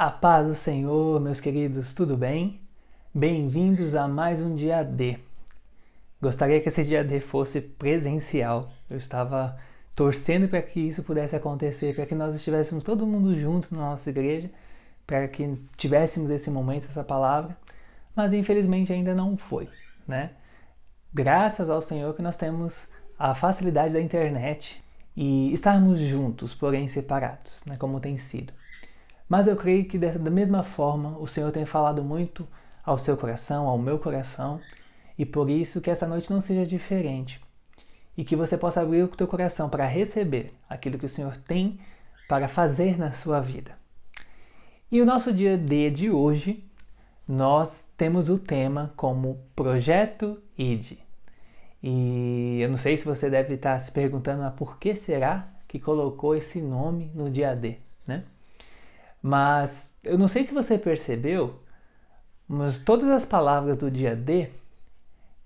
A paz do Senhor, meus queridos, tudo bem? Bem-vindos a mais um dia D. Gostaria que esse dia D fosse presencial. Eu estava torcendo para que isso pudesse acontecer, para que nós estivéssemos todo mundo junto na nossa igreja, para que tivéssemos esse momento, essa palavra, mas infelizmente ainda não foi, né? Graças ao Senhor que nós temos a facilidade da internet e estarmos juntos, porém separados, né, como tem sido. Mas eu creio que da mesma forma o Senhor tem falado muito ao seu coração, ao meu coração, e por isso que esta noite não seja diferente. E que você possa abrir o teu coração para receber aquilo que o Senhor tem para fazer na sua vida. E o nosso dia D de hoje, nós temos o tema como Projeto ID. E eu não sei se você deve estar se perguntando, mas por que será que colocou esse nome no dia D, né? Mas eu não sei se você percebeu, mas todas as palavras do dia D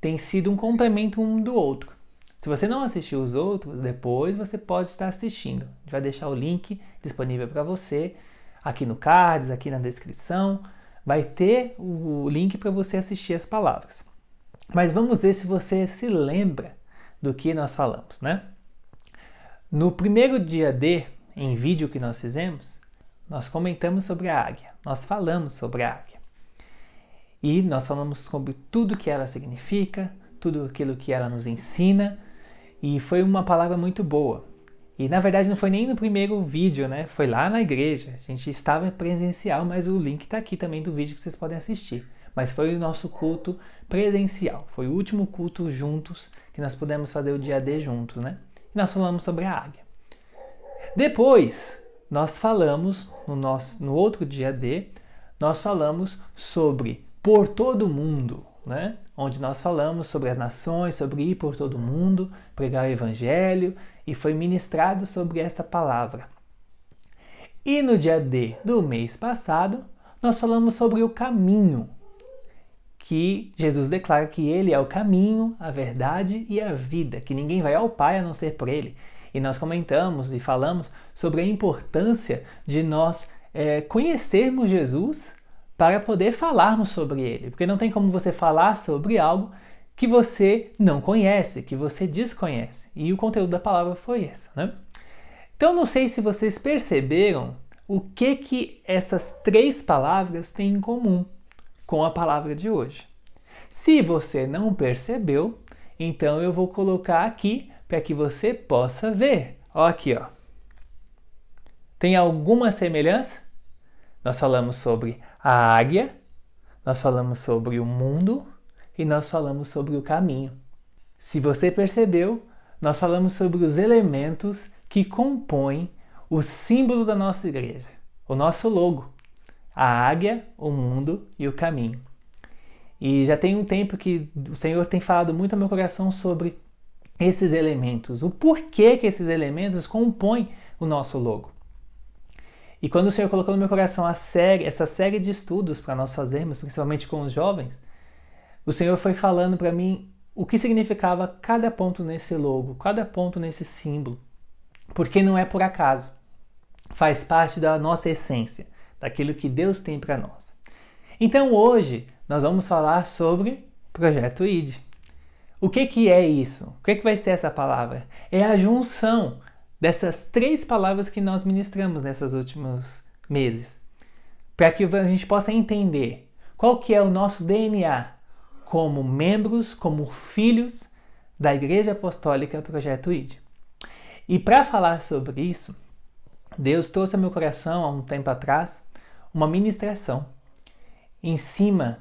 têm sido um complemento um do outro. Se você não assistiu os outros, depois você pode estar assistindo. A gente vai deixar o link disponível para você aqui no cards, aqui na descrição. Vai ter o link para você assistir as palavras. Mas vamos ver se você se lembra do que nós falamos, né? No primeiro dia D, em vídeo que nós fizemos, nós comentamos sobre a águia, nós falamos sobre a águia. E nós falamos sobre tudo que ela significa, tudo aquilo que ela nos ensina, e foi uma palavra muito boa. E na verdade não foi nem no primeiro vídeo, né? Foi lá na igreja. A gente estava presencial, mas o link está aqui também do vídeo que vocês podem assistir. Mas foi o nosso culto presencial. Foi o último culto juntos que nós pudemos fazer o dia D juntos, né? E nós falamos sobre a águia. Depois, nós falamos no, nosso, no outro dia D, nós falamos sobre por todo mundo, né? onde nós falamos sobre as nações, sobre ir por todo mundo, pregar o evangelho, e foi ministrado sobre esta palavra. E no dia D do mês passado, nós falamos sobre o caminho, que Jesus declara que ele é o caminho, a verdade e a vida, que ninguém vai ao Pai a não ser por ele. E nós comentamos e falamos sobre a importância de nós é, conhecermos Jesus para poder falarmos sobre ele. Porque não tem como você falar sobre algo que você não conhece, que você desconhece. E o conteúdo da palavra foi esse. Né? Então não sei se vocês perceberam o que que essas três palavras têm em comum com a palavra de hoje. Se você não percebeu, então eu vou colocar aqui para que você possa ver. Ó aqui, ó. Tem alguma semelhança? Nós falamos sobre a águia, nós falamos sobre o mundo e nós falamos sobre o caminho. Se você percebeu, nós falamos sobre os elementos que compõem o símbolo da nossa igreja, o nosso logo, a águia, o mundo e o caminho. E já tem um tempo que o Senhor tem falado muito ao meu coração sobre esses elementos, o porquê que esses elementos compõem o nosso logo. E quando o Senhor colocou no meu coração série, essa série de estudos para nós fazermos, principalmente com os jovens, o Senhor foi falando para mim o que significava cada ponto nesse logo, cada ponto nesse símbolo. Porque não é por acaso. Faz parte da nossa essência, daquilo que Deus tem para nós. Então hoje nós vamos falar sobre Projeto ID. O que, que é isso? O que, que vai ser essa palavra? É a junção dessas três palavras que nós ministramos nesses últimos meses, para que a gente possa entender qual que é o nosso DNA como membros, como filhos da Igreja Apostólica Projeto ID. E para falar sobre isso, Deus trouxe ao meu coração há um tempo atrás uma ministração em cima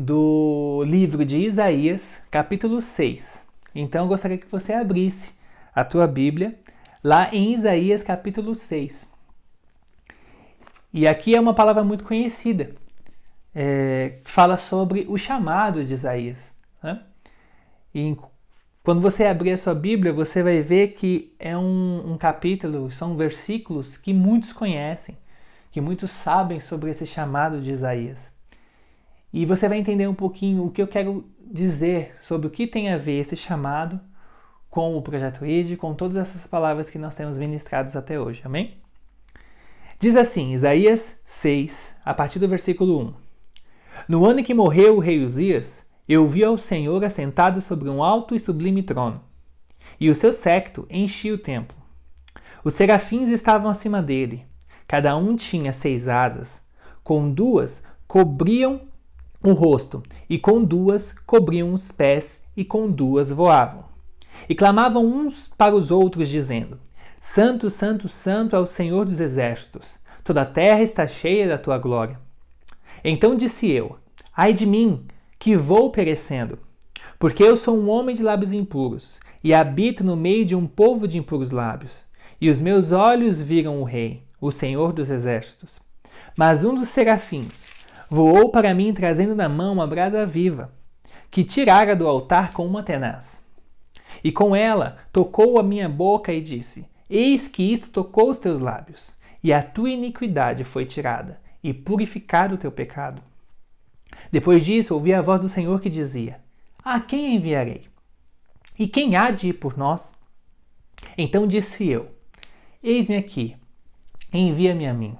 do livro de Isaías, capítulo 6. Então eu gostaria que você abrisse a tua Bíblia lá em Isaías, capítulo 6. E aqui é uma palavra muito conhecida. É, fala sobre o chamado de Isaías. Né? E quando você abrir a sua Bíblia, você vai ver que é um, um capítulo, são versículos que muitos conhecem, que muitos sabem sobre esse chamado de Isaías. E você vai entender um pouquinho o que eu quero dizer sobre o que tem a ver esse chamado com o projeto ID, com todas essas palavras que nós temos ministrados até hoje. Amém? Diz assim, Isaías 6, a partir do versículo 1. No ano em que morreu o rei Uzias, eu vi ao Senhor assentado sobre um alto e sublime trono, e o seu séquito enchia o templo. Os serafins estavam acima dele, cada um tinha seis asas, com duas cobriam o rosto, e com duas cobriam os pés, e com duas voavam. E clamavam uns para os outros, dizendo: Santo, Santo, Santo é o Senhor dos exércitos, toda a terra está cheia da tua glória. Então disse eu: Ai de mim, que vou perecendo, porque eu sou um homem de lábios impuros, e habito no meio de um povo de impuros lábios. E os meus olhos viram o Rei, o Senhor dos exércitos. Mas um dos serafins voou para mim trazendo na mão uma brasa viva, que tirara do altar com uma tenaz. E com ela tocou a minha boca e disse: Eis que isto tocou os teus lábios, e a tua iniquidade foi tirada, e purificado o teu pecado. Depois disso, ouvi a voz do Senhor que dizia: A quem enviarei? E quem há de ir por nós? Então disse eu: Eis-me aqui, envia-me a mim.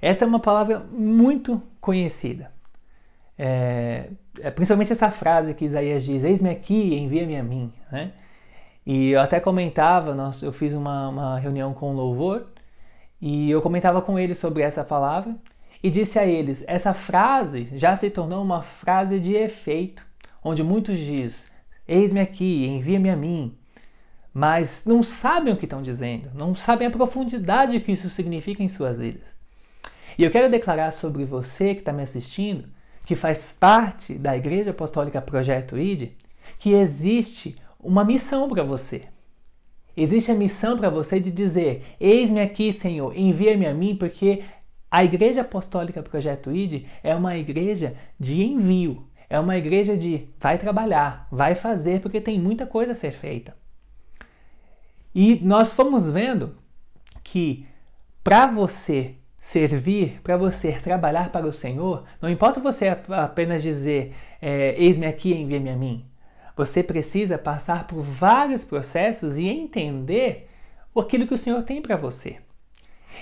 Essa é uma palavra muito conhecida. É, é, principalmente essa frase que Isaías diz: Eis-me aqui, envia-me a mim. Né? E eu até comentava, nós, eu fiz uma, uma reunião com o louvor e eu comentava com eles sobre essa palavra e disse a eles: essa frase já se tornou uma frase de efeito, onde muitos diz: Eis-me aqui, envia-me a mim. Mas não sabem o que estão dizendo, não sabem a profundidade que isso significa em suas vidas. E eu quero declarar sobre você que está me assistindo, que faz parte da Igreja Apostólica Projeto ID, que existe uma missão para você. Existe a missão para você de dizer: Eis-me aqui, Senhor, envia-me a mim, porque a Igreja Apostólica Projeto ID é uma igreja de envio, é uma igreja de vai trabalhar, vai fazer, porque tem muita coisa a ser feita. E nós fomos vendo que para você servir, para você trabalhar para o Senhor, não importa você apenas dizer é, eis-me aqui, envia-me a mim. Você precisa passar por vários processos e entender aquilo que o Senhor tem para você.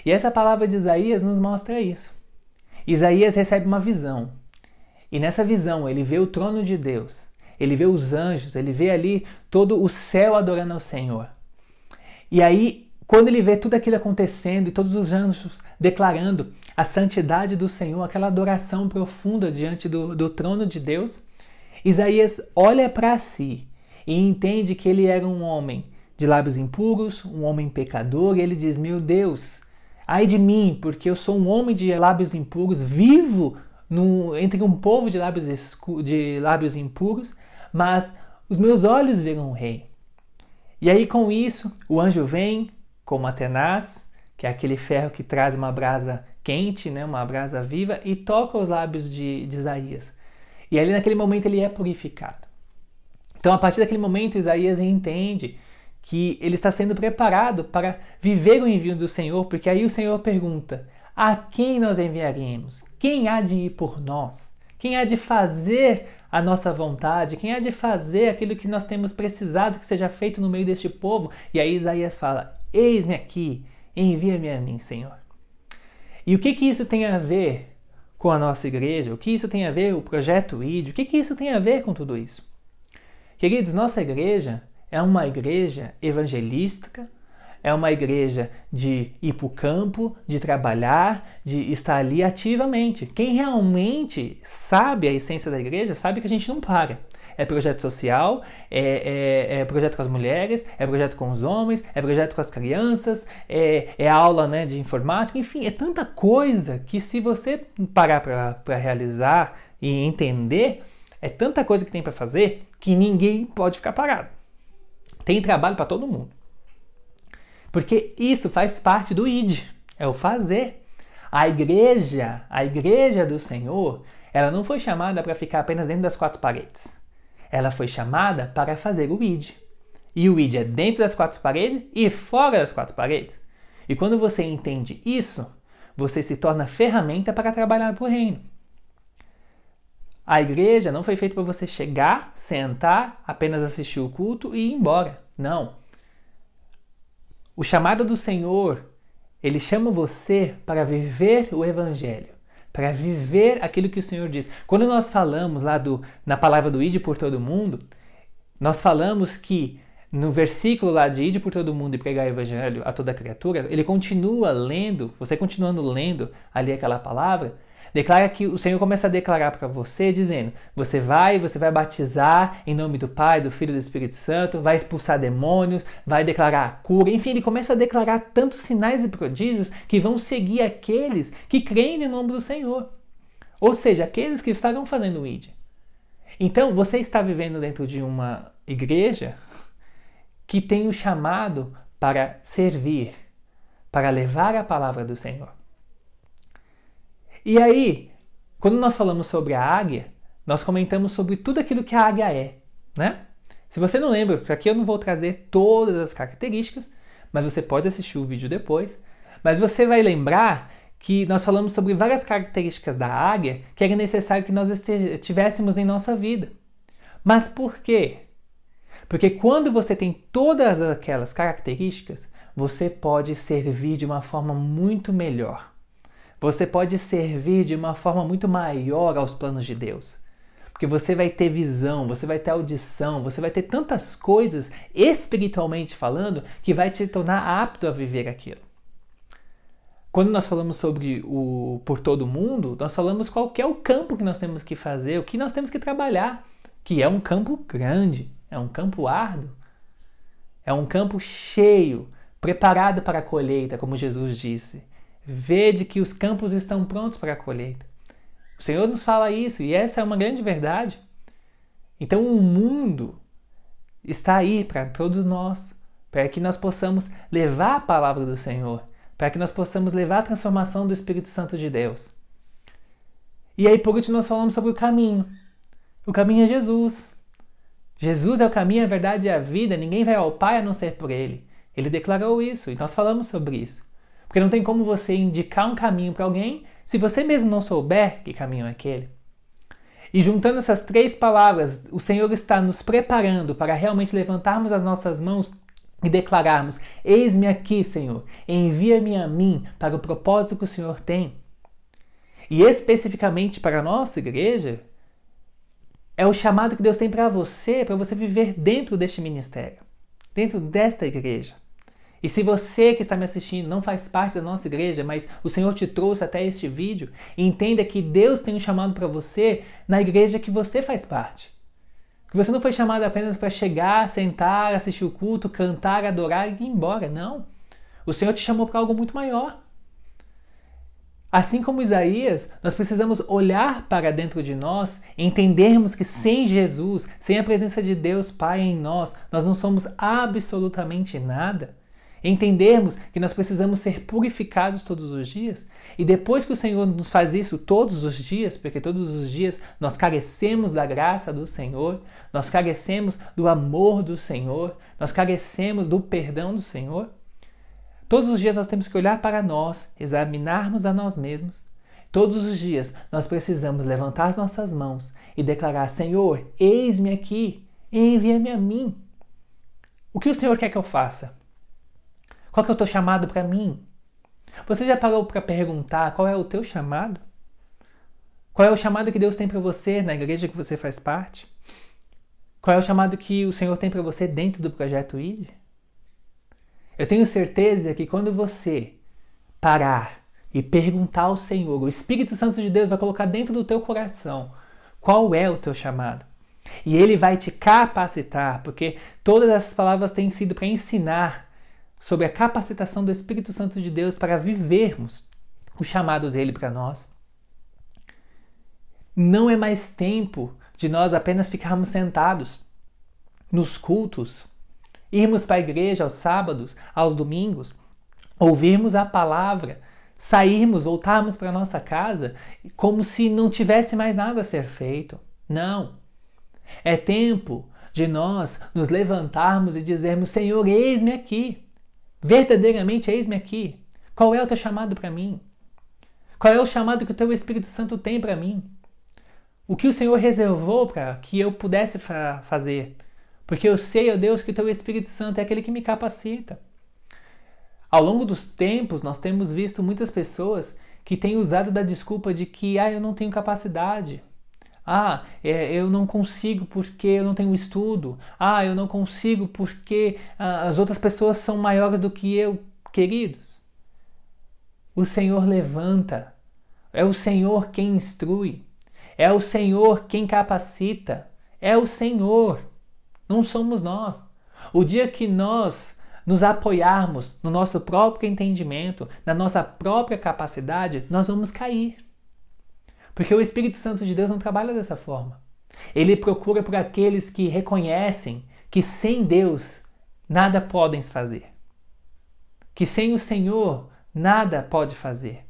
E essa palavra de Isaías nos mostra isso. Isaías recebe uma visão. E nessa visão ele vê o trono de Deus, ele vê os anjos, ele vê ali todo o céu adorando ao Senhor. E aí, quando ele vê tudo aquilo acontecendo e todos os anjos declarando a santidade do Senhor, aquela adoração profunda diante do, do trono de Deus, Isaías olha para si e entende que ele era um homem de lábios impuros, um homem pecador, e ele diz: Meu Deus, Ai de mim, porque eu sou um homem de lábios impuros, vivo no, entre um povo de lábios, de lábios impuros, mas os meus olhos viram o rei. E aí, com isso, o anjo vem com uma tenaz, que é aquele ferro que traz uma brasa quente, né, uma brasa viva, e toca os lábios de, de Isaías. E ali, naquele momento, ele é purificado. Então, a partir daquele momento, Isaías entende que ele está sendo preparado para viver o envio do Senhor, porque aí o Senhor pergunta: a quem nós enviaremos? Quem há de ir por nós? Quem há de fazer a nossa vontade? Quem há de fazer aquilo que nós temos precisado que seja feito no meio deste povo? E aí Isaías fala: Eis-me aqui, envia-me a mim, Senhor. E o que, que isso tem a ver com a nossa igreja? O que isso tem a ver com o projeto ID? O que, que isso tem a ver com tudo isso? Queridos, nossa igreja é uma igreja evangelística, é uma igreja de ir para o campo, de trabalhar, de estar ali ativamente. Quem realmente sabe a essência da igreja sabe que a gente não para. É projeto social, é, é, é, projeto com as mulheres, é projeto com os homens, é projeto com as crianças, é, é aula né, de informática, enfim, é tanta coisa que se você parar para realizar e entender, é tanta coisa que tem para fazer que ninguém pode ficar parado. Tem trabalho para todo mundo. Porque isso faz parte do id, é o fazer. A igreja, a igreja do Senhor, ela não foi chamada para ficar apenas dentro das quatro paredes. Ela foi chamada para fazer o id. E o id é dentro das quatro paredes e fora das quatro paredes. E quando você entende isso, você se torna ferramenta para trabalhar para o reino. A igreja não foi feita para você chegar, sentar, apenas assistir o culto e ir embora. Não. O chamado do Senhor Ele chama você para viver o Evangelho, para viver aquilo que o Senhor diz. Quando nós falamos lá do, na palavra do Ide por todo mundo, nós falamos que no versículo lá de Ide por todo mundo e pregar o Evangelho a toda criatura, ele continua lendo, você continuando lendo ali aquela palavra, declara que o Senhor começa a declarar para você, dizendo: você vai, você vai batizar em nome do Pai, do Filho e do Espírito Santo, vai expulsar demônios, vai declarar a cura. Enfim, ele começa a declarar tantos sinais e prodígios que vão seguir aqueles que creem no nome do Senhor. Ou seja, aqueles que estarão fazendo o ID. Então, você está vivendo dentro de uma igreja que tem o chamado para servir, para levar a palavra do Senhor. E aí, quando nós falamos sobre a águia, nós comentamos sobre tudo aquilo que a águia é, né? Se você não lembra, porque aqui eu não vou trazer todas as características, mas você pode assistir o vídeo depois. Mas você vai lembrar que nós falamos sobre várias características da águia que era necessário que nós tivéssemos em nossa vida. Mas por quê? Porque quando você tem todas aquelas características, você pode servir de uma forma muito melhor. Você pode servir de uma forma muito maior aos planos de Deus. Porque você vai ter visão, você vai ter audição, você vai ter tantas coisas espiritualmente falando que vai te tornar apto a viver aquilo. Quando nós falamos sobre o por todo mundo, nós falamos qual é o campo que nós temos que fazer, o que nós temos que trabalhar, que é um campo grande, é um campo árduo, é um campo cheio, preparado para a colheita, como Jesus disse. Vede que os campos estão prontos para a colheita. O Senhor nos fala isso e essa é uma grande verdade. Então o mundo está aí para todos nós, para que nós possamos levar a palavra do Senhor, para que nós possamos levar a transformação do Espírito Santo de Deus. E aí, por último, nós falamos sobre o caminho. O caminho é Jesus. Jesus é o caminho, a verdade e a vida. Ninguém vai ao Pai a não ser por Ele. Ele declarou isso e nós falamos sobre isso. Porque não tem como você indicar um caminho para alguém se você mesmo não souber que caminho é aquele. E juntando essas três palavras, o Senhor está nos preparando para realmente levantarmos as nossas mãos e declararmos: Eis-me aqui, Senhor, envia-me a mim para o propósito que o Senhor tem. E especificamente para a nossa igreja, é o chamado que Deus tem para você, para você viver dentro deste ministério, dentro desta igreja. E se você que está me assistindo não faz parte da nossa igreja, mas o Senhor te trouxe até este vídeo, entenda que Deus tem um chamado para você na igreja que você faz parte. Que você não foi chamado apenas para chegar, sentar, assistir o culto, cantar, adorar e ir embora. Não. O Senhor te chamou para algo muito maior. Assim como Isaías, nós precisamos olhar para dentro de nós, entendermos que sem Jesus, sem a presença de Deus Pai em nós, nós não somos absolutamente nada. Entendermos que nós precisamos ser purificados todos os dias. E depois que o Senhor nos faz isso todos os dias, porque todos os dias nós carecemos da graça do Senhor, nós carecemos do amor do Senhor, nós carecemos do perdão do Senhor. Todos os dias nós temos que olhar para nós, examinarmos a nós mesmos. Todos os dias nós precisamos levantar as nossas mãos e declarar: Senhor, eis-me aqui, envia-me a mim. O que o Senhor quer que eu faça? Qual que é o teu chamado para mim? Você já parou para perguntar qual é o teu chamado? Qual é o chamado que Deus tem para você na igreja que você faz parte? Qual é o chamado que o Senhor tem para você dentro do projeto ID? Eu tenho certeza que quando você parar e perguntar ao Senhor, o Espírito Santo de Deus vai colocar dentro do teu coração qual é o teu chamado. E ele vai te capacitar, porque todas essas palavras têm sido para ensinar sobre a capacitação do Espírito Santo de Deus para vivermos o chamado dele para nós. Não é mais tempo de nós apenas ficarmos sentados nos cultos, irmos para a igreja aos sábados, aos domingos, ouvirmos a palavra, sairmos, voltarmos para nossa casa como se não tivesse mais nada a ser feito. Não. É tempo de nós nos levantarmos e dizermos: Senhor, eis-me aqui. Verdadeiramente, eis-me aqui. Qual é o teu chamado para mim? Qual é o chamado que o teu Espírito Santo tem para mim? O que o Senhor reservou para que eu pudesse fa fazer? Porque eu sei, ó Deus, que o teu Espírito Santo é aquele que me capacita. Ao longo dos tempos, nós temos visto muitas pessoas que têm usado da desculpa de que ah, eu não tenho capacidade. Ah, é, eu não consigo porque eu não tenho estudo. Ah, eu não consigo porque ah, as outras pessoas são maiores do que eu. Queridos, o Senhor levanta, é o Senhor quem instrui, é o Senhor quem capacita, é o Senhor, não somos nós. O dia que nós nos apoiarmos no nosso próprio entendimento, na nossa própria capacidade, nós vamos cair. Porque o Espírito Santo de Deus não trabalha dessa forma. Ele procura por aqueles que reconhecem que sem Deus nada podem fazer. Que sem o Senhor nada pode fazer.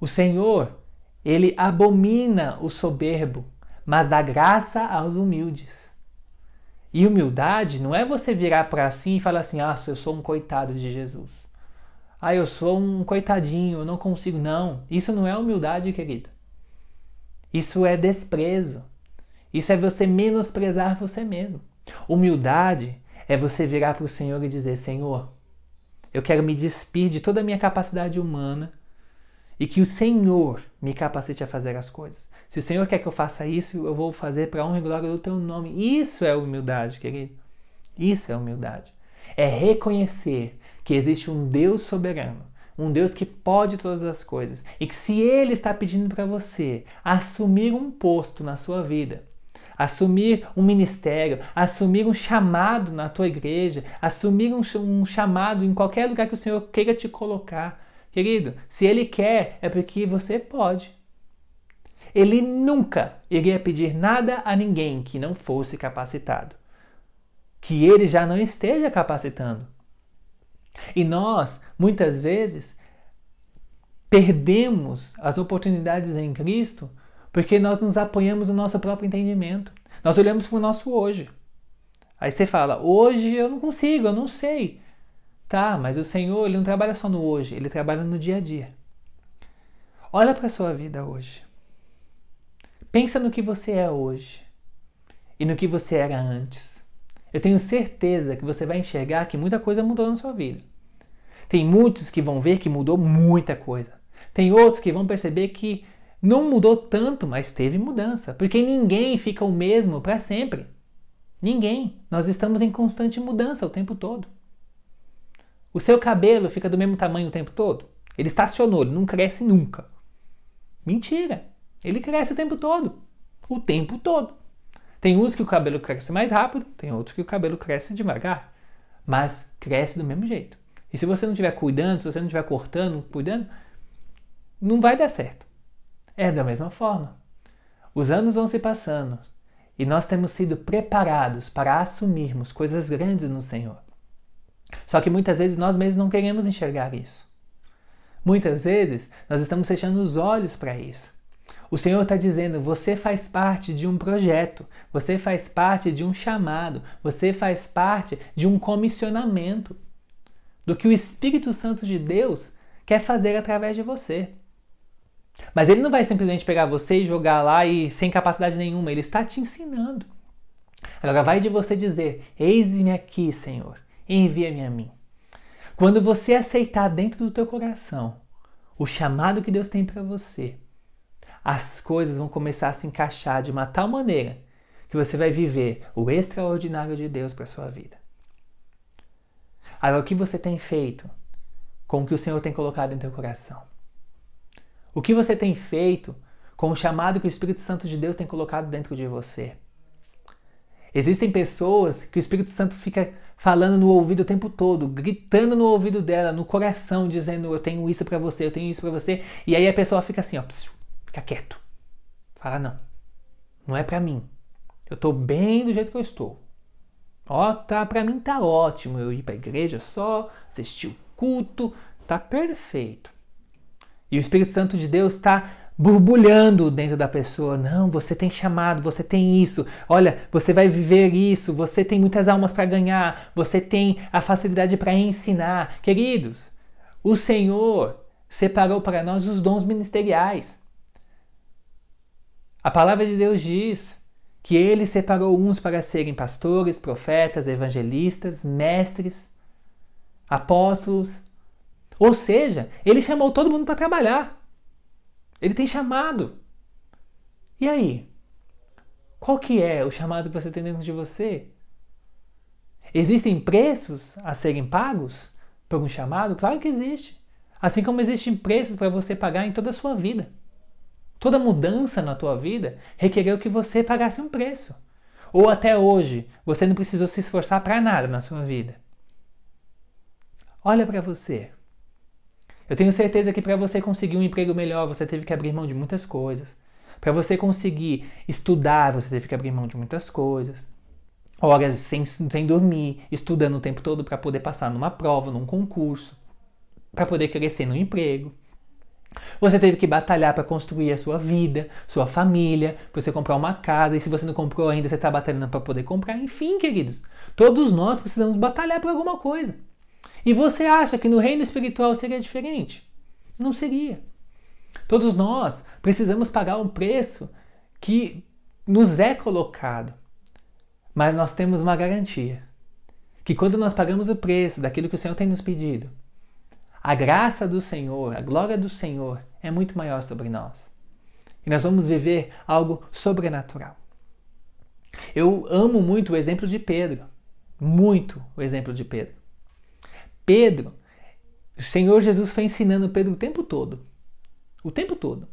O Senhor, ele abomina o soberbo, mas dá graça aos humildes. E humildade não é você virar para si e falar assim: ah, eu sou um coitado de Jesus. Ah, eu sou um coitadinho, eu não consigo. Não, isso não é humildade, querido. Isso é desprezo. Isso é você menosprezar você mesmo. Humildade é você virar para o Senhor e dizer: Senhor, eu quero me despir de toda a minha capacidade humana e que o Senhor me capacite a fazer as coisas. Se o Senhor quer que eu faça isso, eu vou fazer para honra e glória do teu nome. Isso é humildade, querido. Isso é humildade. É reconhecer que existe um Deus soberano, um Deus que pode todas as coisas e que se ele está pedindo para você assumir um posto na sua vida, assumir um ministério, assumir um chamado na tua igreja, assumir um, um chamado em qualquer lugar que o Senhor queira te colocar, Querido, se ele quer, é porque você pode. Ele nunca iria pedir nada a ninguém que não fosse capacitado, que ele já não esteja capacitando. E nós, muitas vezes, perdemos as oportunidades em Cristo porque nós nos apoiamos no nosso próprio entendimento. Nós olhamos para o nosso hoje. Aí você fala: hoje eu não consigo, eu não sei. Tá, mas o Senhor ele não trabalha só no hoje, ele trabalha no dia a dia. Olha para a sua vida hoje. Pensa no que você é hoje e no que você era antes. Eu tenho certeza que você vai enxergar que muita coisa mudou na sua vida. Tem muitos que vão ver que mudou muita coisa. Tem outros que vão perceber que não mudou tanto, mas teve mudança, porque ninguém fica o mesmo para sempre. Ninguém. Nós estamos em constante mudança o tempo todo. O seu cabelo fica do mesmo tamanho o tempo todo? Ele estacionou, ele não cresce nunca. Mentira! Ele cresce o tempo todo. O tempo todo. Tem uns que o cabelo cresce mais rápido, tem outros que o cabelo cresce devagar. Mas cresce do mesmo jeito. E se você não estiver cuidando, se você não estiver cortando, cuidando, não vai dar certo. É da mesma forma. Os anos vão se passando e nós temos sido preparados para assumirmos coisas grandes no Senhor. Só que muitas vezes nós mesmos não queremos enxergar isso. Muitas vezes nós estamos fechando os olhos para isso. O Senhor está dizendo: você faz parte de um projeto, você faz parte de um chamado, você faz parte de um comissionamento do que o Espírito Santo de Deus quer fazer através de você. Mas ele não vai simplesmente pegar você e jogar lá e sem capacidade nenhuma, ele está te ensinando. Agora vai de você dizer: Eis-me aqui, Senhor envia-me a mim. Quando você aceitar dentro do teu coração o chamado que Deus tem para você, as coisas vão começar a se encaixar de uma tal maneira que você vai viver o extraordinário de Deus para sua vida. Agora, o que você tem feito com o que o Senhor tem colocado em teu coração? O que você tem feito com o chamado que o Espírito Santo de Deus tem colocado dentro de você? Existem pessoas que o Espírito Santo fica falando no ouvido o tempo todo, gritando no ouvido dela, no coração, dizendo eu tenho isso para você, eu tenho isso para você, e aí a pessoa fica assim, ó, psiu, fica quieto. Fala não. Não é para mim. Eu tô bem do jeito que eu estou. Ó, tá, para mim tá ótimo eu ir para igreja só, assistir o culto, tá perfeito. E o Espírito Santo de Deus está borbulhando dentro da pessoa. Não, você tem chamado, você tem isso. Olha, você vai viver isso. Você tem muitas almas para ganhar. Você tem a facilidade para ensinar. Queridos, o Senhor separou para nós os dons ministeriais. A palavra de Deus diz que ele separou uns para serem pastores, profetas, evangelistas, mestres. apóstolos. Ou seja, ele chamou todo mundo para trabalhar. Ele tem chamado. E aí? Qual que é o chamado que você tem dentro de você? Existem preços a serem pagos por um chamado? Claro que existe. Assim como existem preços para você pagar em toda a sua vida. Toda mudança na tua vida requereu que você pagasse um preço. Ou até hoje, você não precisou se esforçar para nada na sua vida. Olha para você. Eu tenho certeza que para você conseguir um emprego melhor, você teve que abrir mão de muitas coisas. Para você conseguir estudar, você teve que abrir mão de muitas coisas horas sem, sem dormir, estudando o tempo todo para poder passar numa prova, num concurso, para poder crescer no emprego. Você teve que batalhar para construir a sua vida, sua família, você comprar uma casa, e se você não comprou ainda, você está batalhando para poder comprar. Enfim, queridos, todos nós precisamos batalhar por alguma coisa. E você acha que no reino espiritual seria diferente? Não seria. Todos nós precisamos pagar um preço que nos é colocado. Mas nós temos uma garantia: que quando nós pagamos o preço daquilo que o Senhor tem nos pedido, a graça do Senhor, a glória do Senhor é muito maior sobre nós. E nós vamos viver algo sobrenatural. Eu amo muito o exemplo de Pedro. Muito o exemplo de Pedro. Pedro, o Senhor Jesus foi ensinando Pedro o tempo todo. O tempo todo.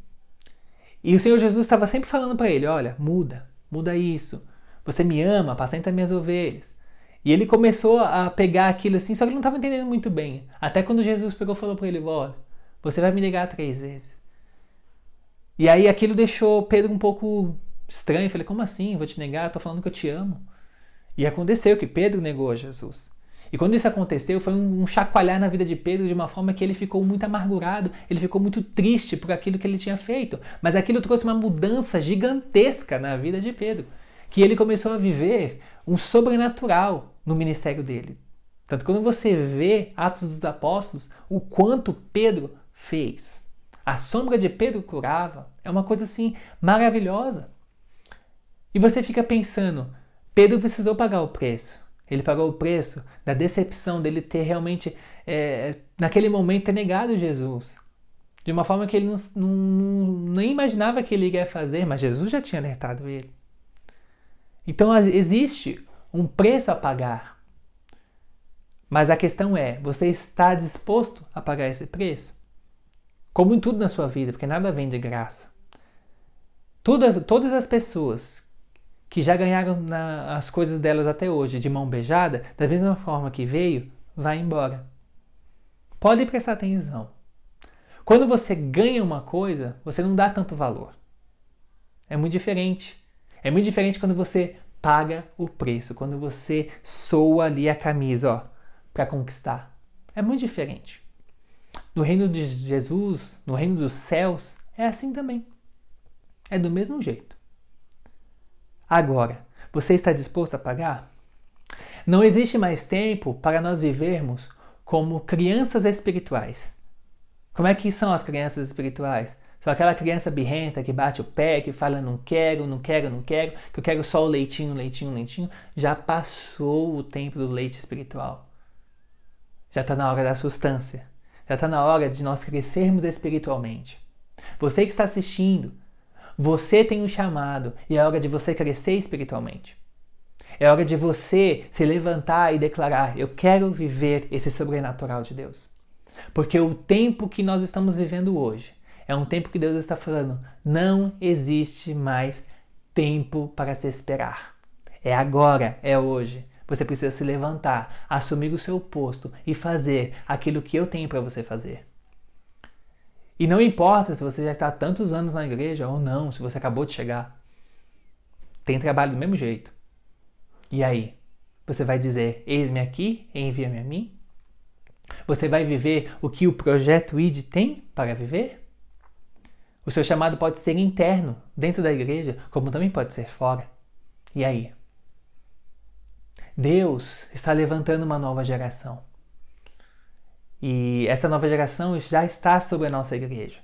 E o Senhor Jesus estava sempre falando para ele: olha, muda, muda isso, você me ama, apacenta minhas ovelhas. E ele começou a pegar aquilo assim, só que ele não estava entendendo muito bem. Até quando Jesus pegou e falou para ele: Olha, você vai me negar três vezes. E aí aquilo deixou Pedro um pouco estranho. Eu falei: Como assim? Vou te negar? Estou falando que eu te amo. E aconteceu que Pedro negou a Jesus. E quando isso aconteceu, foi um chacoalhar na vida de Pedro de uma forma que ele ficou muito amargurado, ele ficou muito triste por aquilo que ele tinha feito. Mas aquilo trouxe uma mudança gigantesca na vida de Pedro que ele começou a viver um sobrenatural no ministério dele. Tanto quando você vê Atos dos Apóstolos, o quanto Pedro fez. A sombra de Pedro curava. É uma coisa assim maravilhosa. E você fica pensando, Pedro precisou pagar o preço. Ele pagou o preço da decepção dele ter realmente, é, naquele momento, ter negado Jesus. De uma forma que ele não, não, nem imaginava que ele iria fazer, mas Jesus já tinha alertado ele. Então existe um preço a pagar. Mas a questão é: você está disposto a pagar esse preço? Como em tudo na sua vida, porque nada vem de graça. Toda, todas as pessoas que já ganharam na, as coisas delas até hoje de mão beijada, da mesma forma que veio, vai embora. Pode prestar atenção. Quando você ganha uma coisa, você não dá tanto valor. É muito diferente. É muito diferente quando você paga o preço, quando você soa ali a camisa, ó, para conquistar. É muito diferente. No reino de Jesus, no reino dos céus, é assim também. É do mesmo jeito. Agora, você está disposto a pagar? Não existe mais tempo para nós vivermos como crianças espirituais. Como é que são as crianças espirituais? Só aquela criança birrenta que bate o pé, que fala não quero, não quero, não quero, que eu quero só o leitinho, leitinho, leitinho. Já passou o tempo do leite espiritual. Já está na hora da substância. Já está na hora de nós crescermos espiritualmente. Você que está assistindo, você tem um chamado e é hora de você crescer espiritualmente. É hora de você se levantar e declarar: Eu quero viver esse sobrenatural de Deus. Porque o tempo que nós estamos vivendo hoje é um tempo que Deus está falando: não existe mais tempo para se esperar. É agora, é hoje. Você precisa se levantar, assumir o seu posto e fazer aquilo que eu tenho para você fazer. E não importa se você já está há tantos anos na igreja ou não, se você acabou de chegar. Tem trabalho do mesmo jeito. E aí? Você vai dizer: Eis-me aqui, envia-me a mim? Você vai viver o que o projeto ID tem para viver? O seu chamado pode ser interno, dentro da igreja, como também pode ser fora. E aí? Deus está levantando uma nova geração. E essa nova geração já está sobre a nossa igreja.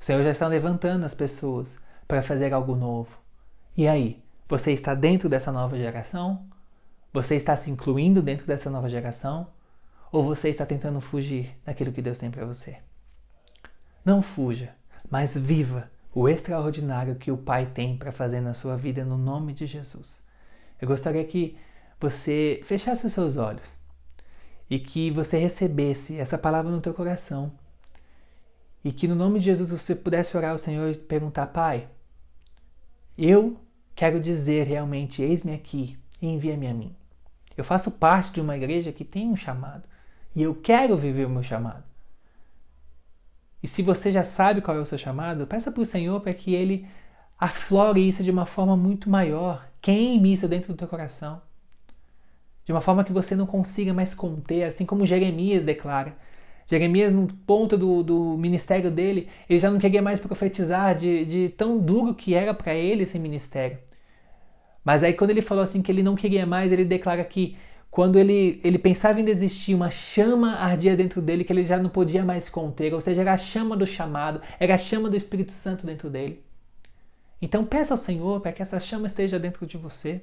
O Senhor já está levantando as pessoas para fazer algo novo. E aí? Você está dentro dessa nova geração? Você está se incluindo dentro dessa nova geração? Ou você está tentando fugir daquilo que Deus tem para você? Não fuja, mas viva o extraordinário que o Pai tem para fazer na sua vida no nome de Jesus. Eu gostaria que você fechasse os seus olhos e que você recebesse essa palavra no teu coração e que no nome de Jesus você pudesse orar ao Senhor e perguntar: Pai, eu quero dizer realmente: eis-me aqui, envia-me a mim. Eu faço parte de uma igreja que tem um chamado e eu quero viver o meu chamado. E se você já sabe qual é o seu chamado, peça para o Senhor para que Ele aflore isso de uma forma muito maior, queime isso dentro do teu coração, de uma forma que você não consiga mais conter, assim como Jeremias declara. Jeremias, no ponto do, do ministério dele, ele já não queria mais profetizar de, de tão duro que era para ele esse ministério. Mas aí, quando ele falou assim que ele não queria mais, ele declara que quando ele, ele pensava em desistir, uma chama ardia dentro dele que ele já não podia mais conter, ou seja, era a chama do chamado, era a chama do Espírito Santo dentro dele. Então peça ao Senhor para que essa chama esteja dentro de você.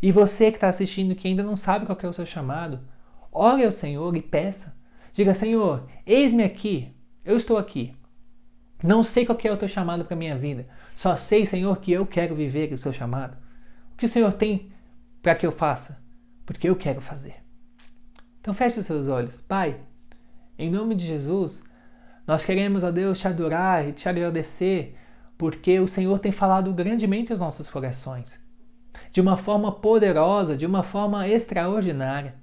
E você que está assistindo que ainda não sabe qual é o seu chamado, ore ao Senhor e peça. Diga, Senhor, eis-me aqui, eu estou aqui. Não sei qual é o teu chamado para a minha vida. Só sei, Senhor, que eu quero viver o seu chamado. O que o Senhor tem para que eu faça? Porque eu quero fazer. Então feche seus olhos. Pai, em nome de Jesus, nós queremos, ó Deus, te adorar e te agradecer, porque o Senhor tem falado grandemente aos nossos corações. De uma forma poderosa, de uma forma extraordinária.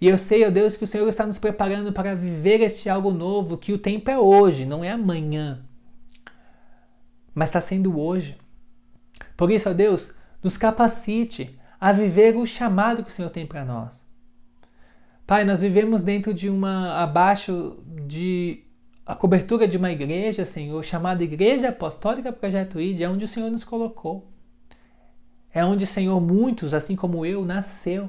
E eu sei, ó Deus, que o Senhor está nos preparando para viver este algo novo, que o tempo é hoje, não é amanhã. Mas está sendo hoje. Por isso, ó Deus, nos capacite a viver o chamado que o Senhor tem para nós. Pai, nós vivemos dentro de uma abaixo de a cobertura de uma igreja, Senhor, chamada Igreja Apostólica Projeto ID, é onde o Senhor nos colocou. É onde, Senhor, muitos, assim como eu, nasceu.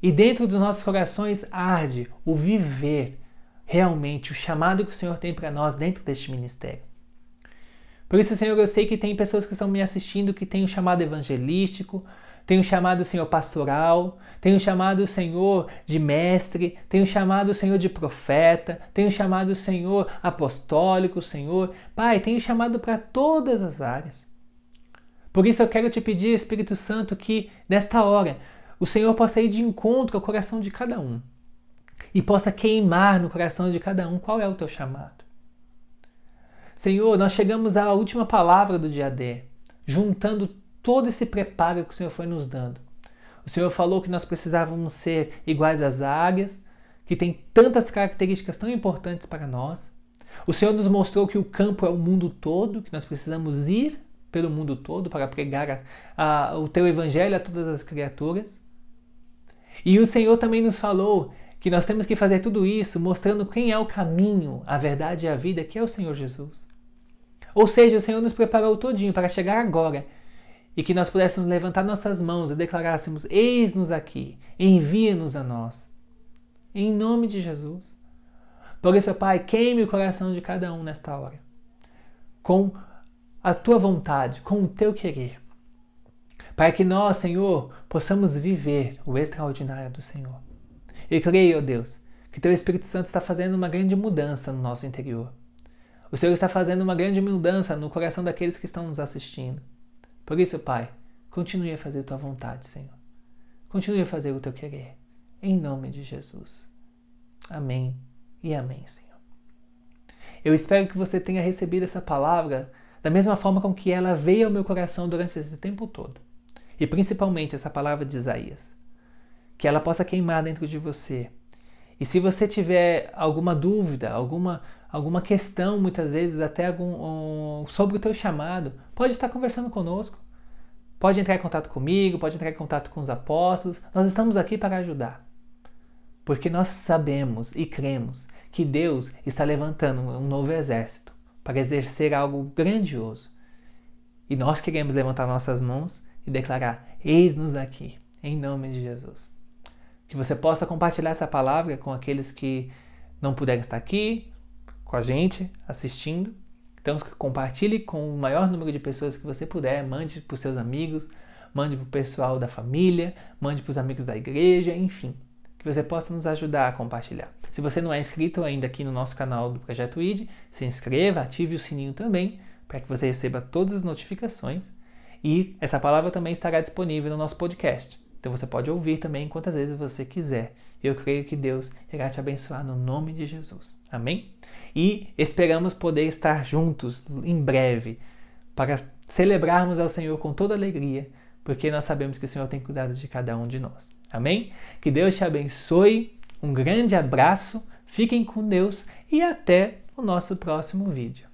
E dentro dos nossos corações arde o viver realmente o chamado que o Senhor tem para nós dentro deste ministério. Por isso, Senhor, eu sei que tem pessoas que estão me assistindo que têm o chamado evangelístico, tem o chamado Senhor pastoral, tem o chamado Senhor de mestre, tem o chamado Senhor de profeta, tem o chamado Senhor apostólico, Senhor. Pai, tem o chamado para todas as áreas. Por isso eu quero te pedir, Espírito Santo, que nesta hora o Senhor possa ir de encontro ao coração de cada um e possa queimar no coração de cada um qual é o teu chamado. Senhor, nós chegamos à última palavra do dia D, juntando todo esse preparo que o Senhor foi nos dando. O Senhor falou que nós precisávamos ser iguais às águias, que tem tantas características tão importantes para nós. O Senhor nos mostrou que o campo é o mundo todo, que nós precisamos ir pelo mundo todo para pregar a, a, o teu evangelho a todas as criaturas. E o Senhor também nos falou que nós temos que fazer tudo isso mostrando quem é o caminho, a verdade e a vida, que é o Senhor Jesus. Ou seja, o Senhor nos preparou todinho para chegar agora e que nós pudéssemos levantar nossas mãos e declarássemos: Eis-nos aqui, envia-nos a nós. Em nome de Jesus. Por isso, Pai, queime o coração de cada um nesta hora, com a tua vontade, com o teu querer para que nós, Senhor, possamos viver o extraordinário do Senhor. E creio, ó Deus, que Teu Espírito Santo está fazendo uma grande mudança no nosso interior. O Senhor está fazendo uma grande mudança no coração daqueles que estão nos assistindo. Por isso, Pai, continue a fazer Tua vontade, Senhor. Continue a fazer o Teu querer. Em nome de Jesus. Amém e amém, Senhor. Eu espero que você tenha recebido essa palavra da mesma forma com que ela veio ao meu coração durante esse tempo todo e principalmente essa palavra de Isaías, que ela possa queimar dentro de você. E se você tiver alguma dúvida, alguma alguma questão, muitas vezes até algum um, sobre o teu chamado, pode estar conversando conosco. Pode entrar em contato comigo, pode entrar em contato com os apóstolos. Nós estamos aqui para ajudar. Porque nós sabemos e cremos que Deus está levantando um novo exército para exercer algo grandioso. E nós queremos levantar nossas mãos e declarar: Eis-nos aqui, em nome de Jesus. Que você possa compartilhar essa palavra com aqueles que não puderem estar aqui, com a gente, assistindo. Então, compartilhe com o maior número de pessoas que você puder, mande para os seus amigos, mande para o pessoal da família, mande para os amigos da igreja, enfim, que você possa nos ajudar a compartilhar. Se você não é inscrito ainda aqui no nosso canal do Projeto ID, se inscreva, ative o sininho também, para que você receba todas as notificações. E essa palavra também estará disponível no nosso podcast. Então você pode ouvir também quantas vezes você quiser. Eu creio que Deus irá te abençoar no nome de Jesus. Amém? E esperamos poder estar juntos em breve para celebrarmos ao Senhor com toda alegria, porque nós sabemos que o Senhor tem cuidado de cada um de nós. Amém? Que Deus te abençoe. Um grande abraço. Fiquem com Deus e até o nosso próximo vídeo.